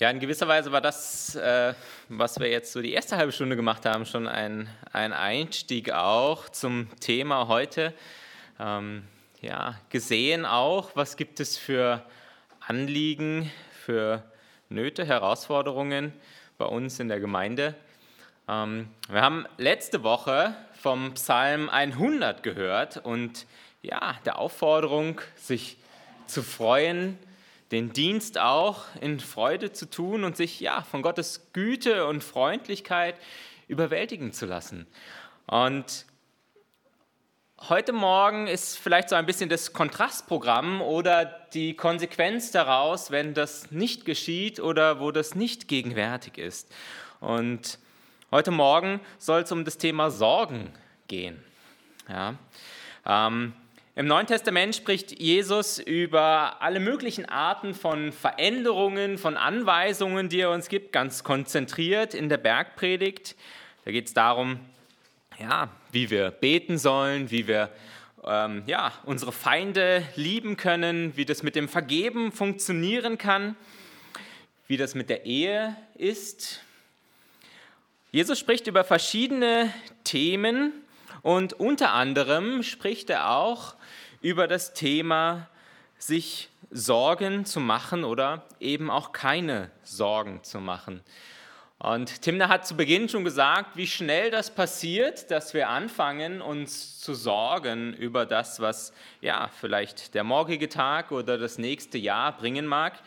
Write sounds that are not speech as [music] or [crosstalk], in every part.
Ja, in gewisser Weise war das, äh, was wir jetzt so die erste halbe Stunde gemacht haben, schon ein, ein Einstieg auch zum Thema heute. Ähm, ja, gesehen auch, was gibt es für Anliegen, für Nöte, Herausforderungen bei uns in der Gemeinde. Ähm, wir haben letzte Woche vom Psalm 100 gehört und ja, der Aufforderung, sich zu freuen, den Dienst auch in Freude zu tun und sich ja von Gottes Güte und Freundlichkeit überwältigen zu lassen. Und heute Morgen ist vielleicht so ein bisschen das Kontrastprogramm oder die Konsequenz daraus, wenn das nicht geschieht oder wo das nicht gegenwärtig ist. Und heute Morgen soll es um das Thema Sorgen gehen. Ja. Ähm, im Neuen Testament spricht Jesus über alle möglichen Arten von Veränderungen, von Anweisungen, die er uns gibt, ganz konzentriert in der Bergpredigt. Da geht es darum, ja, wie wir beten sollen, wie wir ähm, ja, unsere Feinde lieben können, wie das mit dem Vergeben funktionieren kann, wie das mit der Ehe ist. Jesus spricht über verschiedene Themen und unter anderem spricht er auch über das Thema sich Sorgen zu machen oder eben auch keine Sorgen zu machen. Und Timna hat zu Beginn schon gesagt, wie schnell das passiert, dass wir anfangen, uns zu sorgen über das, was ja vielleicht der morgige Tag oder das nächste Jahr bringen mag.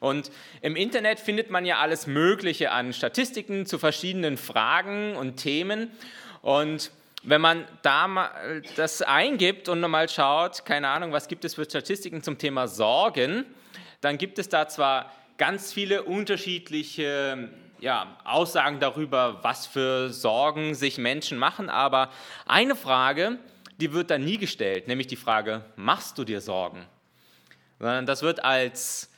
Und im Internet findet man ja alles Mögliche an Statistiken zu verschiedenen Fragen und Themen. Und wenn man da mal das eingibt und nochmal schaut, keine Ahnung, was gibt es für Statistiken zum Thema Sorgen, dann gibt es da zwar ganz viele unterschiedliche ja, Aussagen darüber, was für Sorgen sich Menschen machen, aber eine Frage, die wird da nie gestellt, nämlich die Frage, machst du dir Sorgen? Sondern das wird als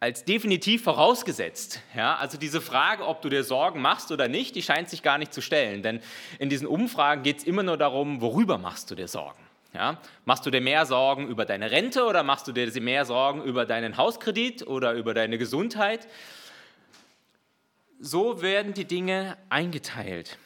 als definitiv vorausgesetzt. Ja, also diese Frage, ob du dir Sorgen machst oder nicht, die scheint sich gar nicht zu stellen. Denn in diesen Umfragen geht es immer nur darum, worüber machst du dir Sorgen. Ja, machst du dir mehr Sorgen über deine Rente oder machst du dir mehr Sorgen über deinen Hauskredit oder über deine Gesundheit? So werden die Dinge eingeteilt.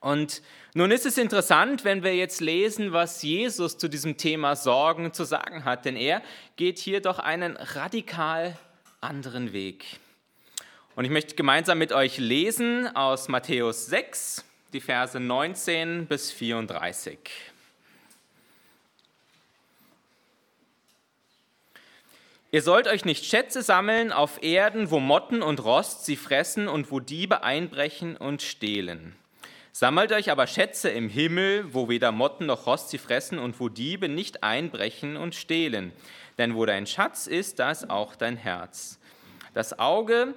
Und nun ist es interessant, wenn wir jetzt lesen, was Jesus zu diesem Thema Sorgen zu sagen hat, denn er geht hier doch einen radikal anderen Weg. Und ich möchte gemeinsam mit euch lesen aus Matthäus 6, die Verse 19 bis 34. Ihr sollt euch nicht Schätze sammeln auf Erden, wo Motten und Rost sie fressen und wo Diebe einbrechen und stehlen Sammelt euch aber Schätze im Himmel, wo weder Motten noch Rost sie fressen und wo Diebe nicht einbrechen und stehlen. Denn wo dein Schatz ist, da ist auch dein Herz. Das Auge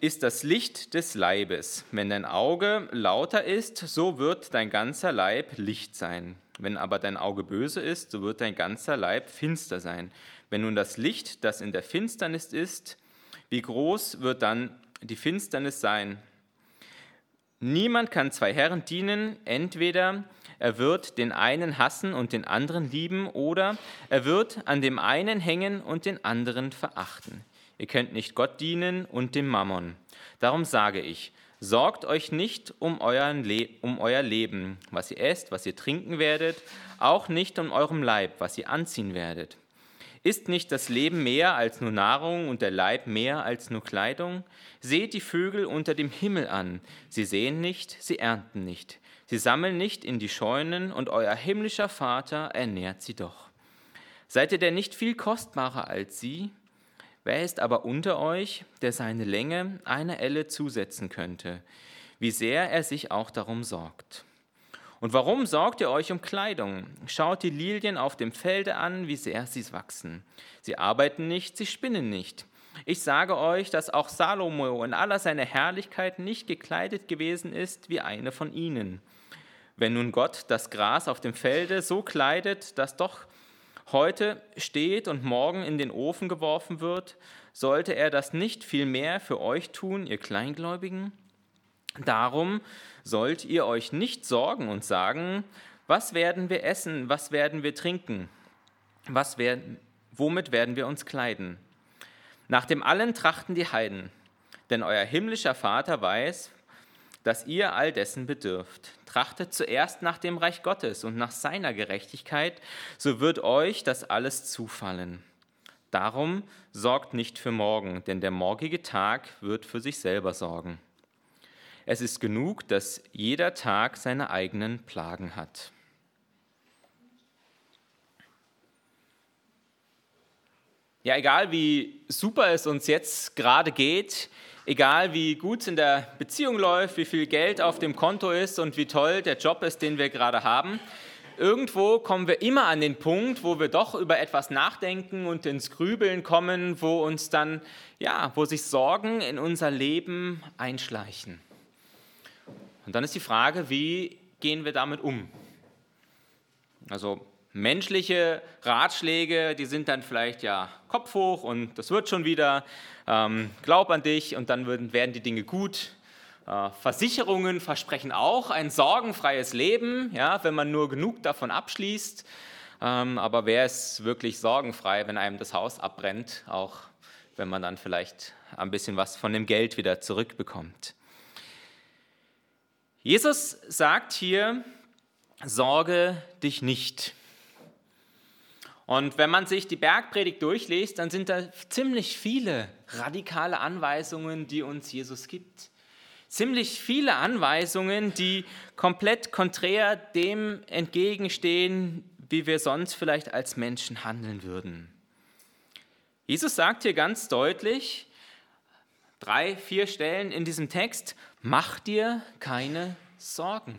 ist das Licht des Leibes. Wenn dein Auge lauter ist, so wird dein ganzer Leib Licht sein. Wenn aber dein Auge böse ist, so wird dein ganzer Leib finster sein. Wenn nun das Licht, das in der Finsternis ist, wie groß wird dann die Finsternis sein? Niemand kann zwei Herren dienen, entweder er wird den einen hassen und den anderen lieben, oder er wird an dem einen hängen und den anderen verachten. Ihr könnt nicht Gott dienen und dem Mammon. Darum sage ich, sorgt euch nicht um, Le um euer Leben, was ihr esst, was ihr trinken werdet, auch nicht um eurem Leib, was ihr anziehen werdet. Ist nicht das Leben mehr als nur Nahrung und der Leib mehr als nur Kleidung? Seht die Vögel unter dem Himmel an. Sie sehen nicht, sie ernten nicht. Sie sammeln nicht in die Scheunen, und euer himmlischer Vater ernährt sie doch. Seid ihr denn nicht viel kostbarer als sie? Wer ist aber unter euch, der seine Länge einer Elle zusetzen könnte? Wie sehr er sich auch darum sorgt. Und warum sorgt ihr euch um Kleidung? Schaut die Lilien auf dem Felde an, wie sehr sie wachsen. Sie arbeiten nicht, sie spinnen nicht. Ich sage euch, dass auch Salomo in aller seiner Herrlichkeit nicht gekleidet gewesen ist wie eine von ihnen. Wenn nun Gott das Gras auf dem Felde so kleidet, dass doch heute steht und morgen in den Ofen geworfen wird, sollte er das nicht viel mehr für euch tun, ihr Kleingläubigen? Darum sollt ihr euch nicht sorgen und sagen, was werden wir essen, was werden wir trinken, was werden, womit werden wir uns kleiden. Nach dem allen trachten die Heiden, denn euer himmlischer Vater weiß, dass ihr all dessen bedürft. Trachtet zuerst nach dem Reich Gottes und nach seiner Gerechtigkeit, so wird euch das alles zufallen. Darum sorgt nicht für morgen, denn der morgige Tag wird für sich selber sorgen. Es ist genug, dass jeder Tag seine eigenen Plagen hat. Ja, egal wie super es uns jetzt gerade geht, egal wie gut es in der Beziehung läuft, wie viel Geld auf dem Konto ist und wie toll der Job ist, den wir gerade haben, irgendwo kommen wir immer an den Punkt, wo wir doch über etwas nachdenken und ins Grübeln kommen, wo uns dann, ja, wo sich Sorgen in unser Leben einschleichen. Und dann ist die Frage, wie gehen wir damit um? Also menschliche Ratschläge, die sind dann vielleicht ja Kopf hoch und das wird schon wieder, ähm, glaub an dich und dann werden, werden die Dinge gut. Äh, Versicherungen versprechen auch ein sorgenfreies Leben, ja, wenn man nur genug davon abschließt. Ähm, aber wer ist wirklich sorgenfrei, wenn einem das Haus abbrennt, auch wenn man dann vielleicht ein bisschen was von dem Geld wieder zurückbekommt? Jesus sagt hier, sorge dich nicht. Und wenn man sich die Bergpredigt durchliest, dann sind da ziemlich viele radikale Anweisungen, die uns Jesus gibt. Ziemlich viele Anweisungen, die komplett konträr dem entgegenstehen, wie wir sonst vielleicht als Menschen handeln würden. Jesus sagt hier ganz deutlich, drei, vier Stellen in diesem Text, mach dir keine Sorgen.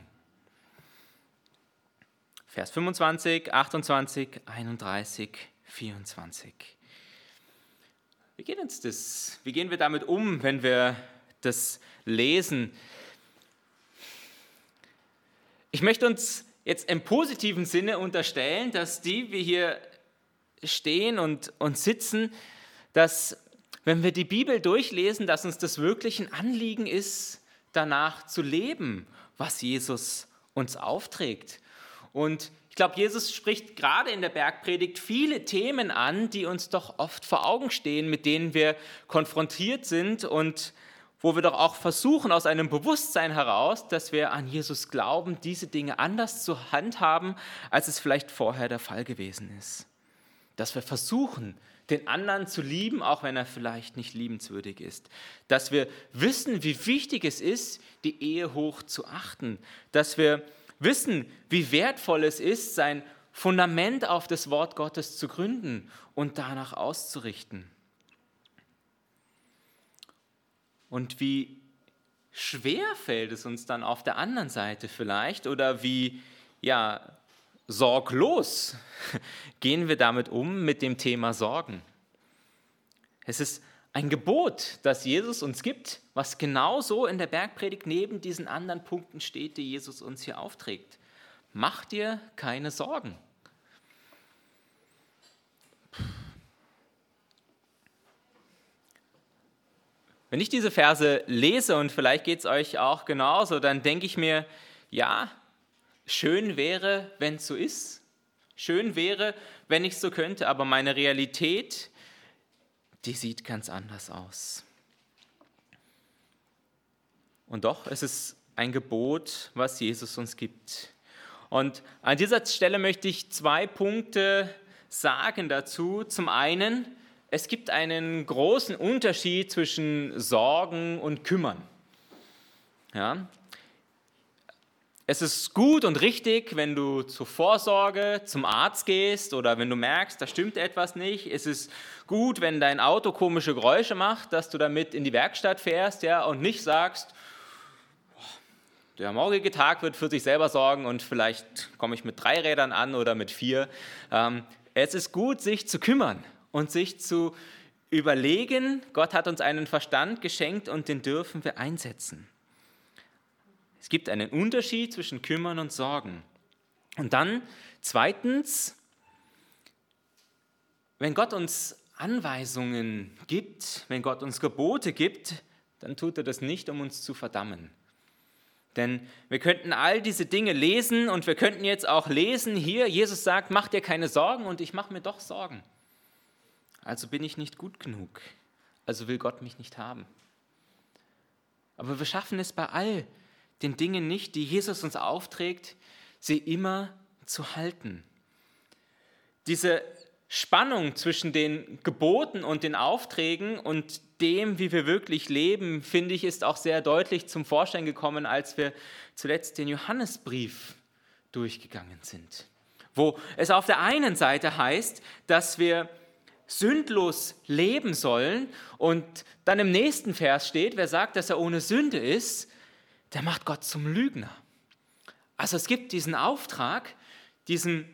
Vers 25, 28, 31, 24. Wie geht uns das? Wie gehen wir damit um, wenn wir das lesen? Ich möchte uns jetzt im positiven Sinne unterstellen, dass die, wir hier stehen und, und sitzen, dass wenn wir die Bibel durchlesen, dass uns das wirklich ein Anliegen ist, danach zu leben, was Jesus uns aufträgt. Und ich glaube, Jesus spricht gerade in der Bergpredigt viele Themen an, die uns doch oft vor Augen stehen, mit denen wir konfrontiert sind und wo wir doch auch versuchen, aus einem Bewusstsein heraus, dass wir an Jesus glauben, diese Dinge anders zu handhaben, als es vielleicht vorher der Fall gewesen ist. Dass wir versuchen, den anderen zu lieben, auch wenn er vielleicht nicht liebenswürdig ist. Dass wir wissen, wie wichtig es ist, die Ehe hoch zu achten. Dass wir wissen, wie wertvoll es ist, sein Fundament auf das Wort Gottes zu gründen und danach auszurichten. Und wie schwer fällt es uns dann auf der anderen Seite vielleicht oder wie ja, sorglos [laughs] gehen wir damit um mit dem Thema Sorgen. Es ist ein Gebot, das Jesus uns gibt, was genauso in der Bergpredigt neben diesen anderen Punkten steht, die Jesus uns hier aufträgt. Mach dir keine Sorgen. Wenn ich diese Verse lese und vielleicht geht es euch auch genauso, dann denke ich mir, ja, schön wäre, wenn es so ist. Schön wäre, wenn ich so könnte, aber meine Realität die sieht ganz anders aus. Und doch, es ist ein Gebot, was Jesus uns gibt. Und an dieser Stelle möchte ich zwei Punkte sagen dazu. Zum einen, es gibt einen großen Unterschied zwischen Sorgen und Kümmern. Ja? Es ist gut und richtig, wenn du zur Vorsorge zum Arzt gehst oder wenn du merkst, da stimmt etwas nicht. Es ist gut, wenn dein Auto komische Geräusche macht, dass du damit in die Werkstatt fährst ja, und nicht sagst, der morgige Tag wird für sich selber sorgen und vielleicht komme ich mit drei Rädern an oder mit vier. Ähm, es ist gut, sich zu kümmern und sich zu überlegen, Gott hat uns einen Verstand geschenkt und den dürfen wir einsetzen. Es gibt einen Unterschied zwischen Kümmern und Sorgen. Und dann zweitens, wenn Gott uns Anweisungen gibt, wenn Gott uns Gebote gibt, dann tut er das nicht, um uns zu verdammen. Denn wir könnten all diese Dinge lesen und wir könnten jetzt auch lesen, hier, Jesus sagt, mach dir keine Sorgen und ich mache mir doch Sorgen. Also bin ich nicht gut genug. also will Gott mich nicht haben. Aber wir schaffen es bei all den Dingen nicht, die Jesus uns aufträgt, sie immer zu halten. Diese Spannung zwischen den Geboten und den Aufträgen und dem, wie wir wirklich leben, finde ich, ist auch sehr deutlich zum Vorschein gekommen, als wir zuletzt den Johannesbrief durchgegangen sind, wo es auf der einen Seite heißt, dass wir sündlos leben sollen und dann im nächsten Vers steht, wer sagt, dass er ohne Sünde ist, der macht Gott zum Lügner. Also es gibt diesen Auftrag, diesen,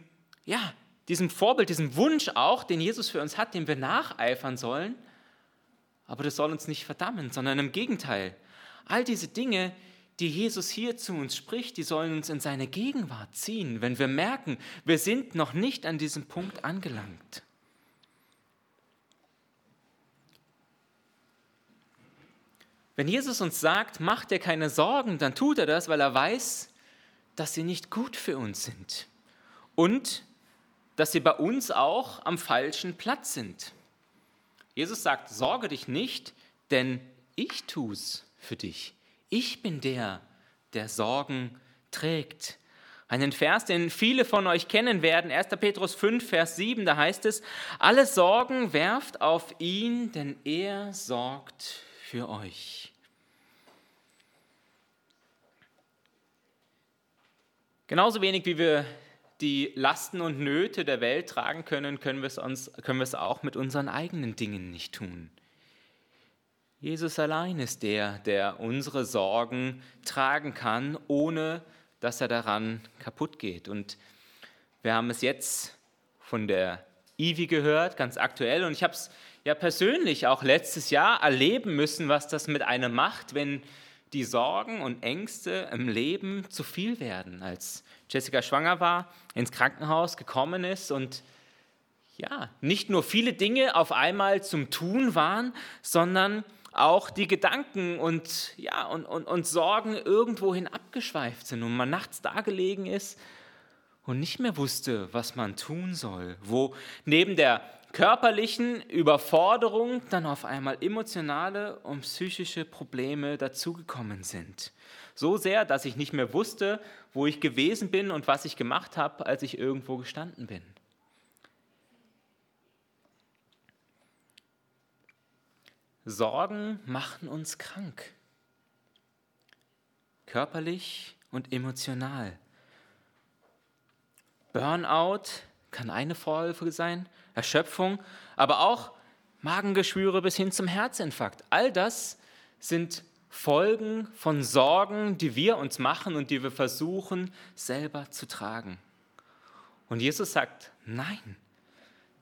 ja, diesem Vorbild, diesem Wunsch auch, den Jesus für uns hat, dem wir nacheifern sollen, aber das soll uns nicht verdammen, sondern im Gegenteil. All diese Dinge, die Jesus hier zu uns spricht, die sollen uns in seine Gegenwart ziehen, wenn wir merken, wir sind noch nicht an diesem Punkt angelangt. Wenn Jesus uns sagt, mach dir keine Sorgen, dann tut er das, weil er weiß, dass sie nicht gut für uns sind und dass sie bei uns auch am falschen Platz sind. Jesus sagt, sorge dich nicht, denn ich tue es für dich. Ich bin der, der Sorgen trägt. Einen Vers, den viele von euch kennen werden, 1. Petrus 5, Vers 7, da heißt es, alle Sorgen werft auf ihn, denn er sorgt für euch. Genauso wenig wie wir die Lasten und Nöte der Welt tragen können, können wir es, uns, können wir es auch mit unseren eigenen Dingen nicht tun. Jesus allein ist der, der unsere Sorgen tragen kann, ohne dass er daran kaputt geht. Und wir haben es jetzt von der Ivi gehört, ganz aktuell. Und ich habe es ja persönlich auch letztes Jahr erleben müssen, was das mit einem macht, wenn die Sorgen und Ängste im Leben zu viel werden. Als Jessica schwanger war, ins Krankenhaus gekommen ist und ja, nicht nur viele Dinge auf einmal zum Tun waren, sondern auch die Gedanken und, ja, und, und, und Sorgen irgendwohin abgeschweift sind und man nachts da gelegen ist und nicht mehr wusste, was man tun soll, wo neben der körperlichen Überforderung dann auf einmal emotionale und psychische Probleme dazugekommen sind. So sehr, dass ich nicht mehr wusste, wo ich gewesen bin und was ich gemacht habe, als ich irgendwo gestanden bin. Sorgen machen uns krank, körperlich und emotional. Burnout kann eine Vorhilfe sein, Erschöpfung, aber auch Magengeschwüre bis hin zum Herzinfarkt. All das sind Folgen von Sorgen, die wir uns machen und die wir versuchen selber zu tragen. Und Jesus sagt, nein,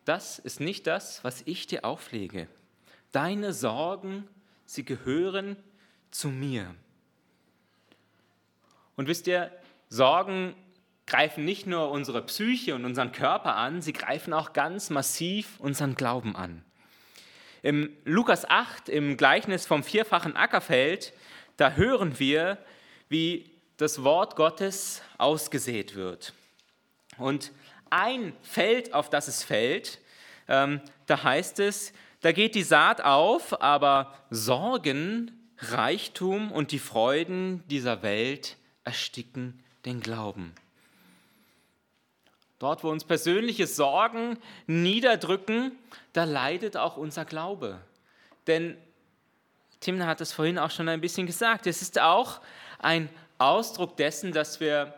das ist nicht das, was ich dir auflege. Deine Sorgen, sie gehören zu mir. Und wisst ihr, Sorgen greifen nicht nur unsere Psyche und unseren Körper an, sie greifen auch ganz massiv unseren Glauben an. Im Lukas 8, im Gleichnis vom vierfachen Ackerfeld, da hören wir, wie das Wort Gottes ausgesät wird. Und ein Feld, auf das es fällt, ähm, da heißt es, da geht die Saat auf, aber Sorgen, Reichtum und die Freuden dieser Welt ersticken den Glauben. Dort, wo uns persönliche Sorgen niederdrücken, da leidet auch unser Glaube. Denn Timna hat es vorhin auch schon ein bisschen gesagt, es ist auch ein Ausdruck dessen, dass wir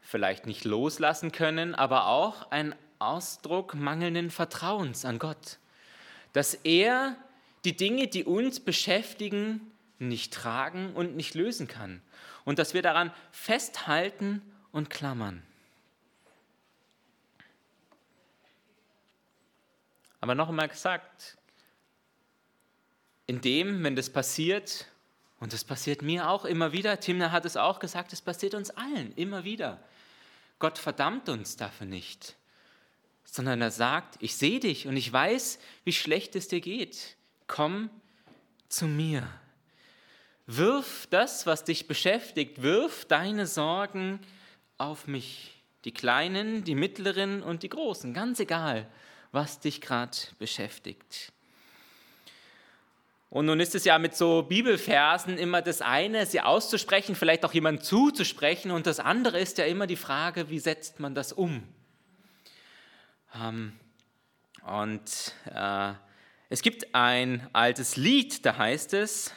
vielleicht nicht loslassen können, aber auch ein Ausdruck mangelnden Vertrauens an Gott. Dass er die Dinge, die uns beschäftigen, nicht tragen und nicht lösen kann. Und dass wir daran festhalten und klammern. Aber noch einmal gesagt, in dem, wenn das passiert, und das passiert mir auch immer wieder, Timna hat es auch gesagt, es passiert uns allen immer wieder. Gott verdammt uns dafür nicht, sondern er sagt, ich sehe dich und ich weiß, wie schlecht es dir geht. Komm zu mir. Wirf das, was dich beschäftigt, wirf deine Sorgen auf mich. Die kleinen, die mittleren und die großen, ganz egal was dich gerade beschäftigt. Und nun ist es ja mit so Bibelversen immer das eine, sie auszusprechen, vielleicht auch jemand zuzusprechen. Und das andere ist ja immer die Frage, wie setzt man das um? Ähm, und äh, es gibt ein altes Lied, da heißt es,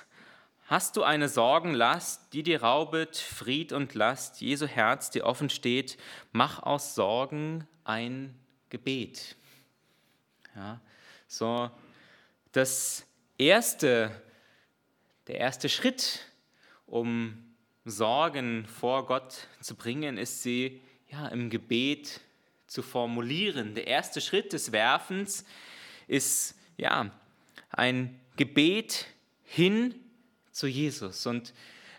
Hast du eine Sorgenlast, die dir raubet, Fried und Last, Jesu Herz dir offen steht, mach aus Sorgen ein Gebet. Ja, so, das erste, der erste Schritt, um Sorgen vor Gott zu bringen, ist sie ja, im Gebet zu formulieren. Der erste Schritt des Werfens ist ja ein Gebet hin zu Jesus. Und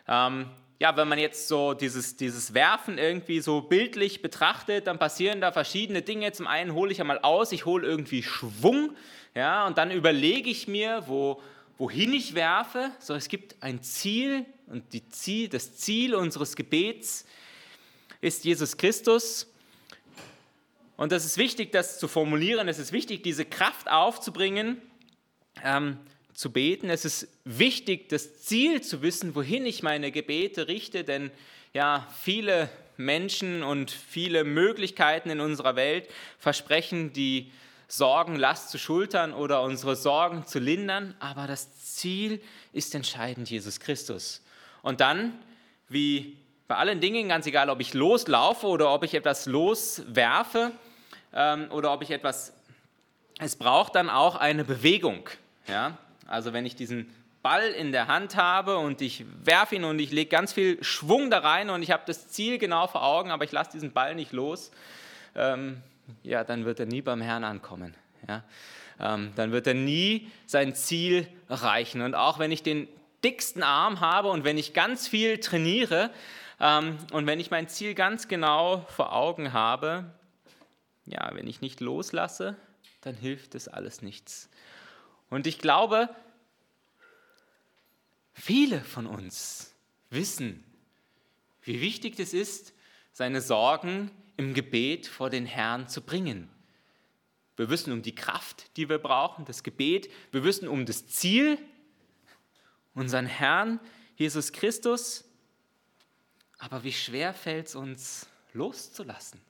ähm, ja, wenn man jetzt so dieses, dieses Werfen irgendwie so bildlich betrachtet, dann passieren da verschiedene Dinge. Zum einen hole ich einmal aus, ich hole irgendwie Schwung, ja, und dann überlege ich mir, wo, wohin ich werfe. So, es gibt ein Ziel und die Ziel, das Ziel unseres Gebets ist Jesus Christus. Und das ist wichtig, das zu formulieren. Es ist wichtig, diese Kraft aufzubringen, ähm, zu beten. Es ist wichtig, das Ziel zu wissen, wohin ich meine Gebete richte, denn ja, viele Menschen und viele Möglichkeiten in unserer Welt versprechen, die Sorgenlast zu schultern oder unsere Sorgen zu lindern, aber das Ziel ist entscheidend Jesus Christus. Und dann, wie bei allen Dingen, ganz egal, ob ich loslaufe oder ob ich etwas loswerfe ähm, oder ob ich etwas, es braucht dann auch eine Bewegung. Ja? Also wenn ich diesen Ball in der Hand habe und ich werfe ihn und ich lege ganz viel Schwung da rein und ich habe das Ziel genau vor Augen, aber ich lasse diesen Ball nicht los, ähm, ja, dann wird er nie beim Herrn ankommen. Ja? Ähm, dann wird er nie sein Ziel erreichen. Und auch wenn ich den dicksten Arm habe und wenn ich ganz viel trainiere ähm, und wenn ich mein Ziel ganz genau vor Augen habe, ja, wenn ich nicht loslasse, dann hilft das alles nichts. Und ich glaube, viele von uns wissen, wie wichtig es ist, seine Sorgen im Gebet vor den Herrn zu bringen. Wir wissen um die Kraft, die wir brauchen, das Gebet. Wir wissen um das Ziel, unseren Herrn, Jesus Christus. Aber wie schwer fällt es uns loszulassen?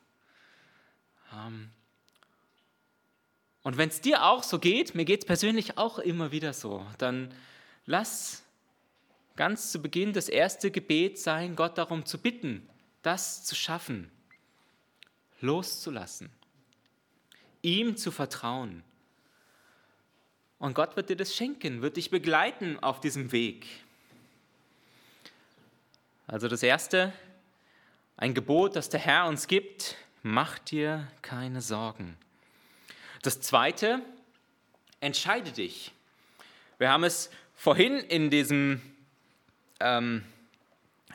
Ähm, und wenn es dir auch so geht, mir geht es persönlich auch immer wieder so, dann lass ganz zu Beginn das erste Gebet sein, Gott darum zu bitten, das zu schaffen, loszulassen, ihm zu vertrauen. Und Gott wird dir das schenken, wird dich begleiten auf diesem Weg. Also das erste, ein Gebot, das der Herr uns gibt, mach dir keine Sorgen. Das Zweite, entscheide dich. Wir haben es vorhin in diesem, ähm,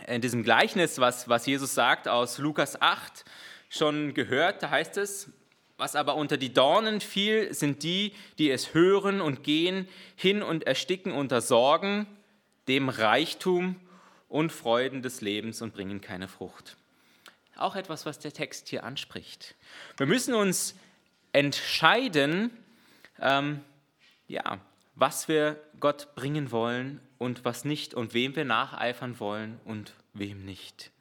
in diesem Gleichnis, was, was Jesus sagt aus Lukas 8, schon gehört. Da heißt es, was aber unter die Dornen fiel, sind die, die es hören und gehen hin und ersticken unter Sorgen, dem Reichtum und Freuden des Lebens und bringen keine Frucht. Auch etwas, was der Text hier anspricht. Wir müssen uns entscheiden, ähm, ja, was wir Gott bringen wollen und was nicht und wem wir nacheifern wollen und wem nicht.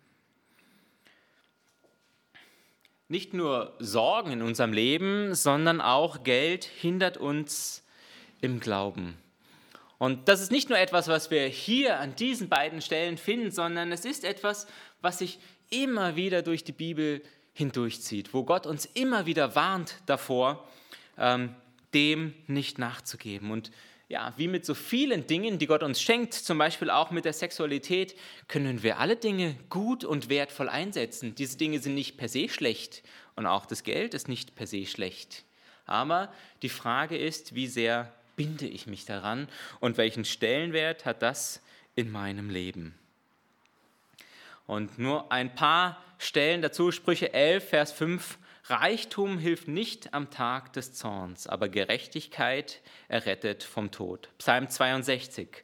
Nicht nur Sorgen in unserem Leben, sondern auch Geld hindert uns im Glauben. Und das ist nicht nur etwas, was wir hier an diesen beiden Stellen finden, sondern es ist etwas, was sich immer wieder durch die Bibel hindurchzieht, wo Gott uns immer wieder warnt davor, ähm, dem nicht nachzugeben. Und ja, wie mit so vielen Dingen, die Gott uns schenkt, zum Beispiel auch mit der Sexualität, können wir alle Dinge gut und wertvoll einsetzen. Diese Dinge sind nicht per se schlecht und auch das Geld ist nicht per se schlecht. Aber die Frage ist, wie sehr binde ich mich daran und welchen Stellenwert hat das in meinem Leben? Und nur ein paar Stellen dazu, Sprüche 11, Vers 5. Reichtum hilft nicht am Tag des Zorns, aber Gerechtigkeit errettet vom Tod. Psalm 62.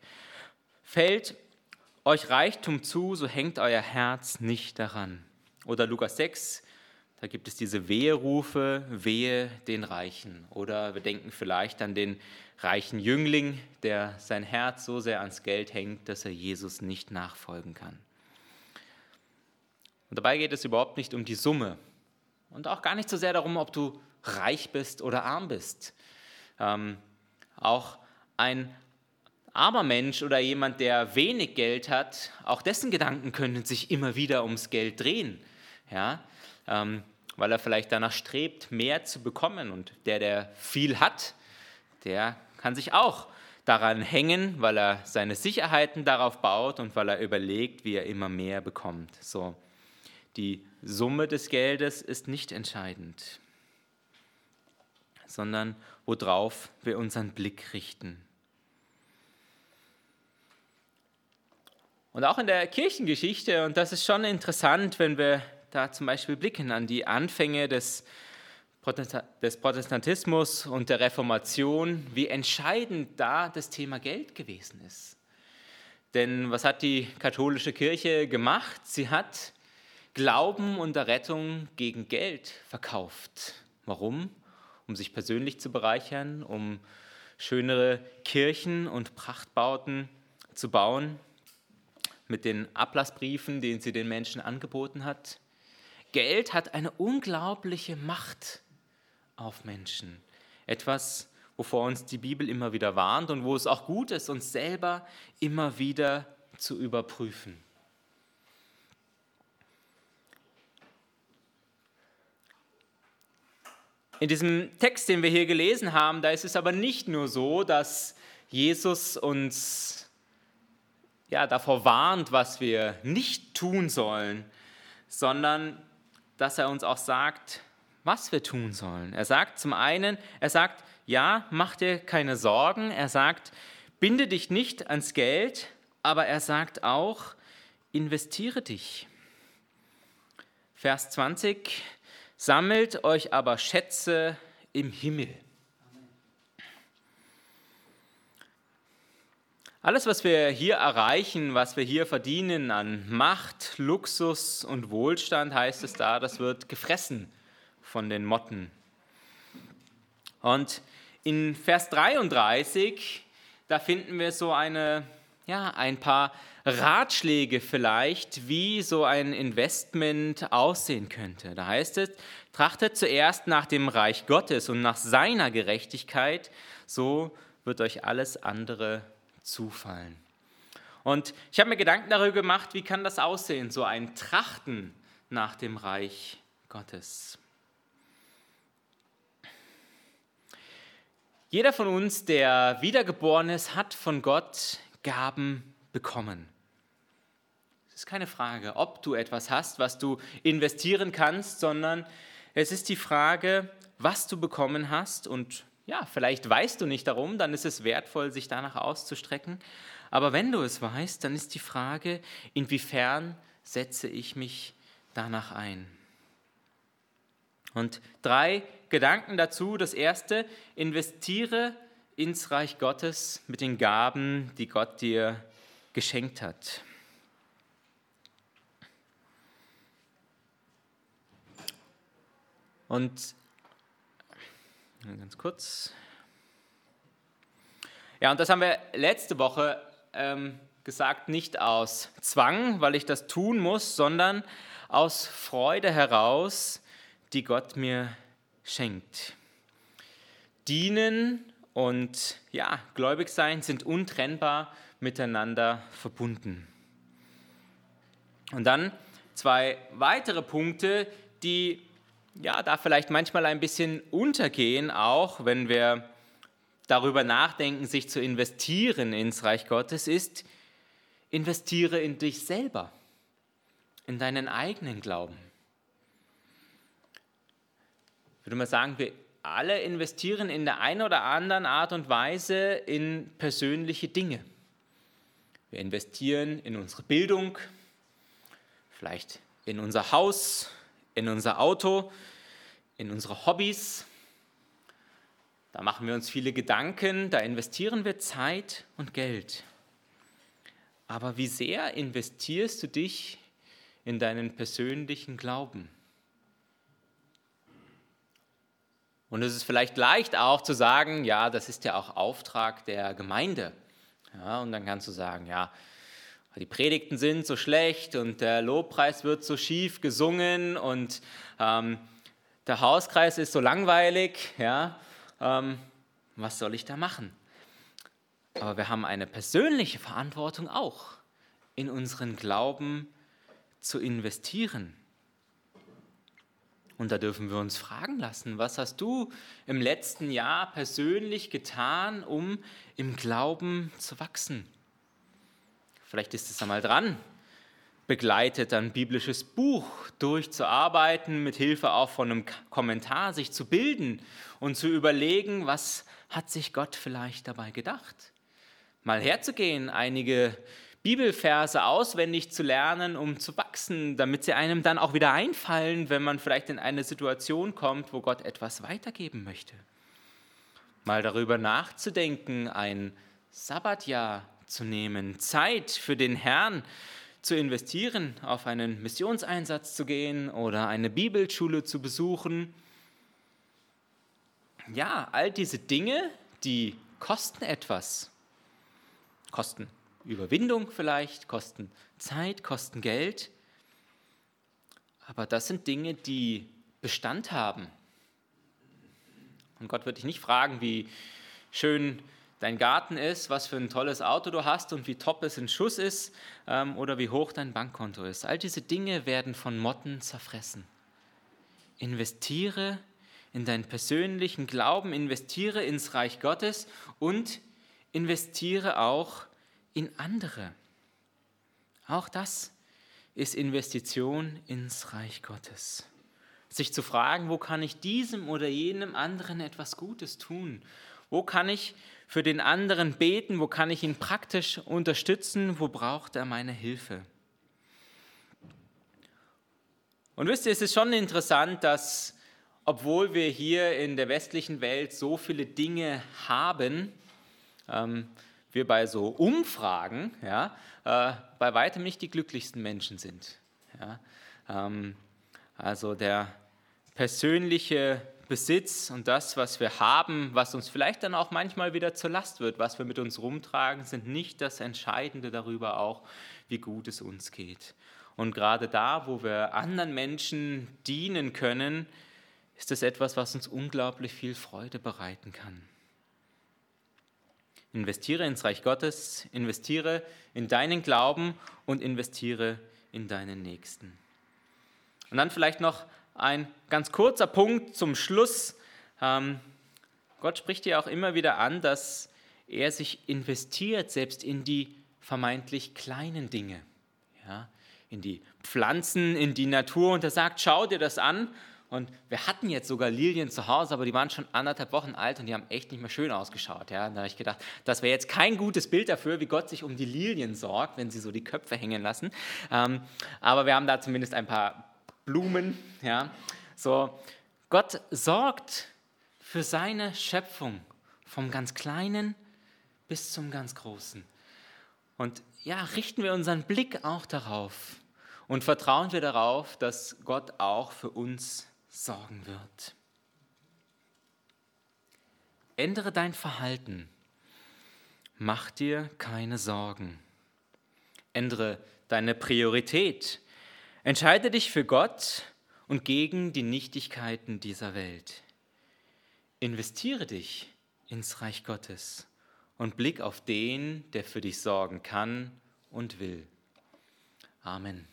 Fällt euch Reichtum zu, so hängt euer Herz nicht daran. Oder Lukas 6, da gibt es diese Weherufe, wehe den Reichen. Oder wir denken vielleicht an den reichen Jüngling, der sein Herz so sehr ans Geld hängt, dass er Jesus nicht nachfolgen kann. Und dabei geht es überhaupt nicht um die Summe und auch gar nicht so sehr darum, ob du reich bist oder arm bist. Ähm, auch ein armer Mensch oder jemand, der wenig Geld hat, auch dessen Gedanken können sich immer wieder ums Geld drehen. Ja? Ähm, weil er vielleicht danach strebt, mehr zu bekommen. Und der, der viel hat, der kann sich auch daran hängen, weil er seine Sicherheiten darauf baut und weil er überlegt, wie er immer mehr bekommt. So, die Summe des Geldes ist nicht entscheidend, sondern worauf wir unseren Blick richten. Und auch in der Kirchengeschichte, und das ist schon interessant, wenn wir da zum Beispiel blicken an die Anfänge des, des Protestantismus und der Reformation, wie entscheidend da das Thema Geld gewesen ist. Denn was hat die katholische Kirche gemacht? Sie hat Glauben und Errettung gegen Geld verkauft. Warum? Um sich persönlich zu bereichern, um schönere Kirchen und Prachtbauten zu bauen mit den Ablassbriefen, den sie den Menschen angeboten hat. Geld hat eine unglaubliche Macht auf Menschen. Etwas, wovor uns die Bibel immer wieder warnt und wo es auch gut ist, uns selber immer wieder zu überprüfen. In diesem Text, den wir hier gelesen haben, da ist es aber nicht nur so, dass Jesus uns ja, davor warnt, was wir nicht tun sollen, sondern dass er uns auch sagt, was wir tun sollen. Er sagt zum einen, er sagt, ja, mach dir keine Sorgen. Er sagt, binde dich nicht ans Geld, aber er sagt auch, investiere dich. Vers 20, sammelt euch aber Schätze im Himmel. Alles, was wir hier erreichen, was wir hier verdienen an Macht, Luxus und Wohlstand, heißt es da, das wird gefressen von den Motten. Und in Vers 33, da finden wir so eine, ja, ein paar Ratschläge vielleicht, wie so ein Investment aussehen könnte. Da heißt es, trachtet zuerst nach dem Reich Gottes und nach seiner Gerechtigkeit, so wird euch alles andere zufallen. Und ich habe mir Gedanken darüber gemacht, wie kann das aussehen, so ein Trachten nach dem Reich Gottes. Jeder von uns, der wiedergeboren ist, hat von Gott Gaben bekommen. Ist keine Frage, ob du etwas hast, was du investieren kannst, sondern es ist die Frage, was du bekommen hast und ja, vielleicht weißt du nicht darum, dann ist es wertvoll, sich danach auszustrecken. Aber wenn du es weißt, dann ist die Frage, inwiefern setze ich mich danach ein? Und drei Gedanken dazu. Das erste, investiere ins Reich Gottes mit den Gaben, die Gott dir geschenkt hat. Und Ganz kurz. Ja, und das haben wir letzte Woche ähm, gesagt, nicht aus Zwang, weil ich das tun muss, sondern aus Freude heraus, die Gott mir schenkt. Dienen und ja, gläubig sein sind untrennbar miteinander verbunden. Und dann zwei weitere Punkte, die ja, da vielleicht manchmal ein bisschen untergehen, auch wenn wir darüber nachdenken, sich zu investieren ins Reich Gottes, ist, investiere in dich selber, in deinen eigenen Glauben. Ich würde mal sagen, wir alle investieren in der einen oder anderen Art und Weise in persönliche Dinge. Wir investieren in unsere Bildung, vielleicht in unser Haus, in unser Auto, in unsere Hobbys. Da machen wir uns viele Gedanken, da investieren wir Zeit und Geld. Aber wie sehr investierst du dich in deinen persönlichen Glauben? Und es ist vielleicht leicht auch zu sagen, ja, das ist ja auch Auftrag der Gemeinde. Ja, und dann kannst du sagen, ja, die Predigten sind so schlecht und der Lobpreis wird so schief gesungen und ähm, der Hauskreis ist so langweilig. Ja, ähm, was soll ich da machen? Aber wir haben eine persönliche Verantwortung auch, in unseren Glauben zu investieren. Und da dürfen wir uns fragen lassen, was hast du im letzten Jahr persönlich getan, um im Glauben zu wachsen? Vielleicht ist es einmal dran, begleitet ein biblisches Buch durchzuarbeiten, mit Hilfe auch von einem Kommentar sich zu bilden und zu überlegen, was hat sich Gott vielleicht dabei gedacht? Mal herzugehen, einige Bibelverse auswendig zu lernen, um zu wachsen, damit sie einem dann auch wieder einfallen, wenn man vielleicht in eine Situation kommt, wo Gott etwas weitergeben möchte. Mal darüber nachzudenken, ein Sabbatjahr zu nehmen, Zeit für den Herrn zu investieren, auf einen Missionseinsatz zu gehen oder eine Bibelschule zu besuchen. Ja, all diese Dinge, die kosten etwas. Kosten Überwindung vielleicht, kosten Zeit, kosten Geld. Aber das sind Dinge, die Bestand haben. Und Gott wird dich nicht fragen, wie schön dein Garten ist, was für ein tolles Auto du hast und wie top es in Schuss ist ähm, oder wie hoch dein Bankkonto ist. All diese Dinge werden von Motten zerfressen. Investiere in deinen persönlichen Glauben, investiere ins Reich Gottes und investiere auch in andere. Auch das ist Investition ins Reich Gottes. Sich zu fragen, wo kann ich diesem oder jenem anderen etwas Gutes tun? Wo kann ich für den anderen beten? Wo kann ich ihn praktisch unterstützen? Wo braucht er meine Hilfe? Und wisst ihr, es ist schon interessant, dass obwohl wir hier in der westlichen Welt so viele Dinge haben, ähm, wir bei so Umfragen ja, äh, bei weitem nicht die glücklichsten Menschen sind. Ja. Ähm, also der persönliche Besitz und das, was wir haben, was uns vielleicht dann auch manchmal wieder zur Last wird, was wir mit uns rumtragen, sind nicht das Entscheidende darüber auch, wie gut es uns geht. Und gerade da, wo wir anderen Menschen dienen können, ist es etwas, was uns unglaublich viel Freude bereiten kann. Investiere ins Reich Gottes, investiere in deinen Glauben und investiere in deinen Nächsten. Und dann vielleicht noch ein ganz kurzer Punkt zum Schluss. Ähm, Gott spricht dir auch immer wieder an, dass er sich investiert, selbst in die vermeintlich kleinen Dinge, ja, in die Pflanzen, in die Natur. Und er sagt, schau dir das an und wir hatten jetzt sogar Lilien zu Hause, aber die waren schon anderthalb Wochen alt und die haben echt nicht mehr schön ausgeschaut. Ja? Da habe ich gedacht, das wäre jetzt kein gutes Bild dafür, wie Gott sich um die Lilien sorgt, wenn sie so die Köpfe hängen lassen. Ähm, aber wir haben da zumindest ein paar Blumen. Ja? So, Gott sorgt für seine Schöpfung, vom ganz Kleinen bis zum ganz Großen. Und ja, richten wir unseren Blick auch darauf und vertrauen wir darauf, dass Gott auch für uns sorgen wird. Ändere dein Verhalten. Mach dir keine Sorgen. Ändere deine Priorität. Entscheide dich für Gott und gegen die Nichtigkeiten dieser Welt. Investiere dich ins Reich Gottes und blick auf den, der für dich sorgen kann und will. Amen.